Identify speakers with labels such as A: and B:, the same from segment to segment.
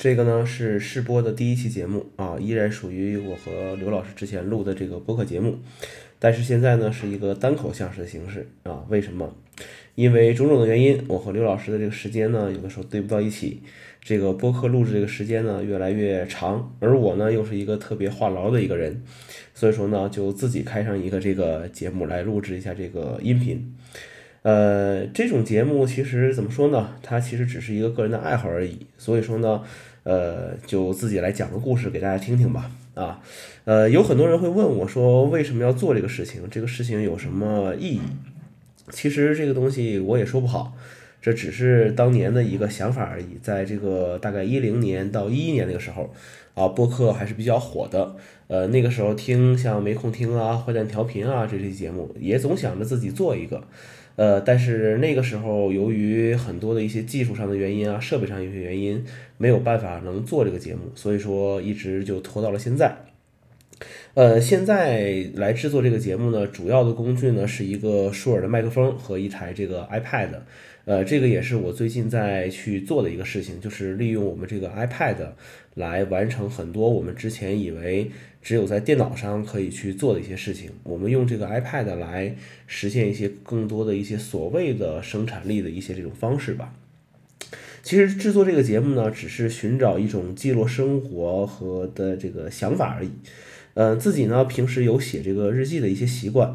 A: 这个呢是试播的第一期节目啊，依然属于我和刘老师之前录的这个播客节目，但是现在呢是一个单口相声的形式啊。为什么？因为种种的原因，我和刘老师的这个时间呢，有的时候对不到一起，这个播客录制这个时间呢越来越长，而我呢又是一个特别话痨的一个人，所以说呢就自己开上一个这个节目来录制一下这个音频。呃，这种节目其实怎么说呢？它其实只是一个个人的爱好而已。所以说呢，呃，就自己来讲个故事给大家听听吧。啊，呃，有很多人会问我说，为什么要做这个事情？这个事情有什么意义？其实这个东西我也说不好，这只是当年的一个想法而已。在这个大概一零年到一一年那个时候，啊，播客还是比较火的。呃，那个时候听像没空听啊、坏蛋调频啊这些节目，也总想着自己做一个。呃，但是那个时候由于很多的一些技术上的原因啊，设备上一些原因，没有办法能做这个节目，所以说一直就拖到了现在。呃，现在来制作这个节目呢，主要的工具呢是一个舒尔的麦克风和一台这个 iPad。呃，这个也是我最近在去做的一个事情，就是利用我们这个 iPad 来完成很多我们之前以为只有在电脑上可以去做的一些事情。我们用这个 iPad 来实现一些更多的一些所谓的生产力的一些这种方式吧。其实制作这个节目呢，只是寻找一种记录生活和的这个想法而已。嗯，自己呢平时有写这个日记的一些习惯。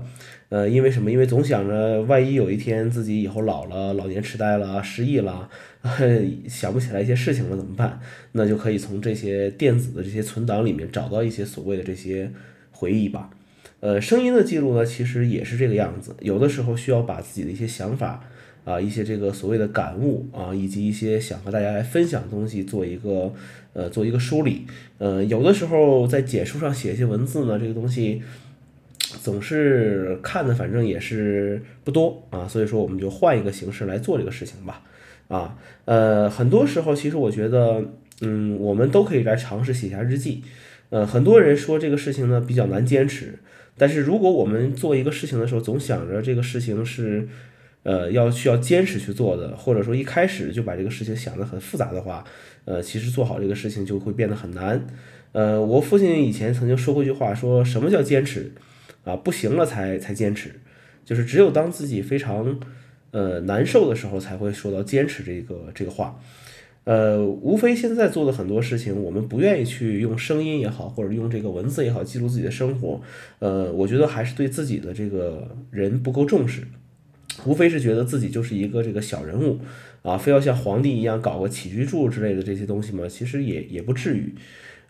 A: 呃，因为什么？因为总想着万一有一天自己以后老了，老年痴呆了，失忆了，想不起来一些事情了怎么办？那就可以从这些电子的这些存档里面找到一些所谓的这些回忆吧。呃，声音的记录呢，其实也是这个样子。有的时候需要把自己的一些想法啊，一些这个所谓的感悟啊，以及一些想和大家来分享的东西，做一个呃，做一个梳理。呃，有的时候在简书上写一些文字呢，这个东西。总是看的，反正也是不多啊，所以说我们就换一个形式来做这个事情吧，啊，呃，很多时候其实我觉得，嗯，我们都可以来尝试写下日记，呃，很多人说这个事情呢比较难坚持，但是如果我们做一个事情的时候，总想着这个事情是，呃，要需要坚持去做的，或者说一开始就把这个事情想得很复杂的话，呃，其实做好这个事情就会变得很难，呃，我父亲以前曾经说过一句话，说什么叫坚持？啊，不行了才才坚持，就是只有当自己非常呃难受的时候，才会说到坚持这个这个话。呃，无非现在做的很多事情，我们不愿意去用声音也好，或者用这个文字也好记录自己的生活。呃，我觉得还是对自己的这个人不够重视，无非是觉得自己就是一个这个小人物啊，非要像皇帝一样搞个起居注之类的这些东西嘛，其实也也不至于。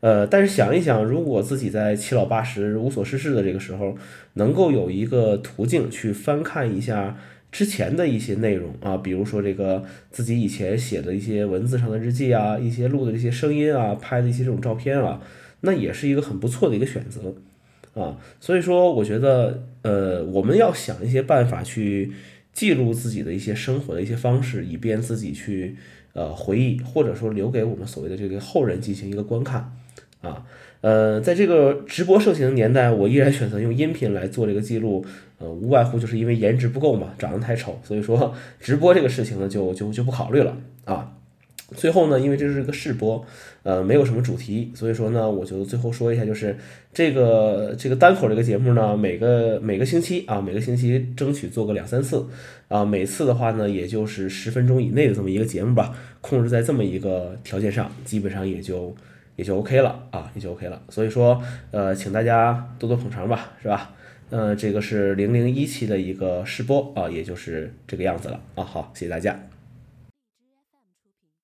A: 呃，但是想一想，如果自己在七老八十、无所事事的这个时候，能够有一个途径去翻看一下之前的一些内容啊，比如说这个自己以前写的一些文字上的日记啊，一些录的这些声音啊，拍的一些这种照片啊，那也是一个很不错的一个选择啊。所以说，我觉得，呃，我们要想一些办法去记录自己的一些生活的一些方式，以便自己去呃回忆，或者说留给我们所谓的这个后人进行一个观看。啊，呃，在这个直播盛行的年代，我依然选择用音频来做这个记录，呃，无外乎就是因为颜值不够嘛，长得太丑，所以说直播这个事情呢，就就就不考虑了啊。最后呢，因为这是个试播，呃，没有什么主题，所以说呢，我就最后说一下，就是这个这个单口这个节目呢，每个每个星期啊，每个星期争取做个两三次啊，每次的话呢，也就是十分钟以内的这么一个节目吧，控制在这么一个条件上，基本上也就。也就 OK 了啊，也就 OK 了。所以说，呃，请大家多多捧场吧，是吧？嗯，这个是零零一期的一个试播啊，也就是这个样子了啊。好，谢谢大家。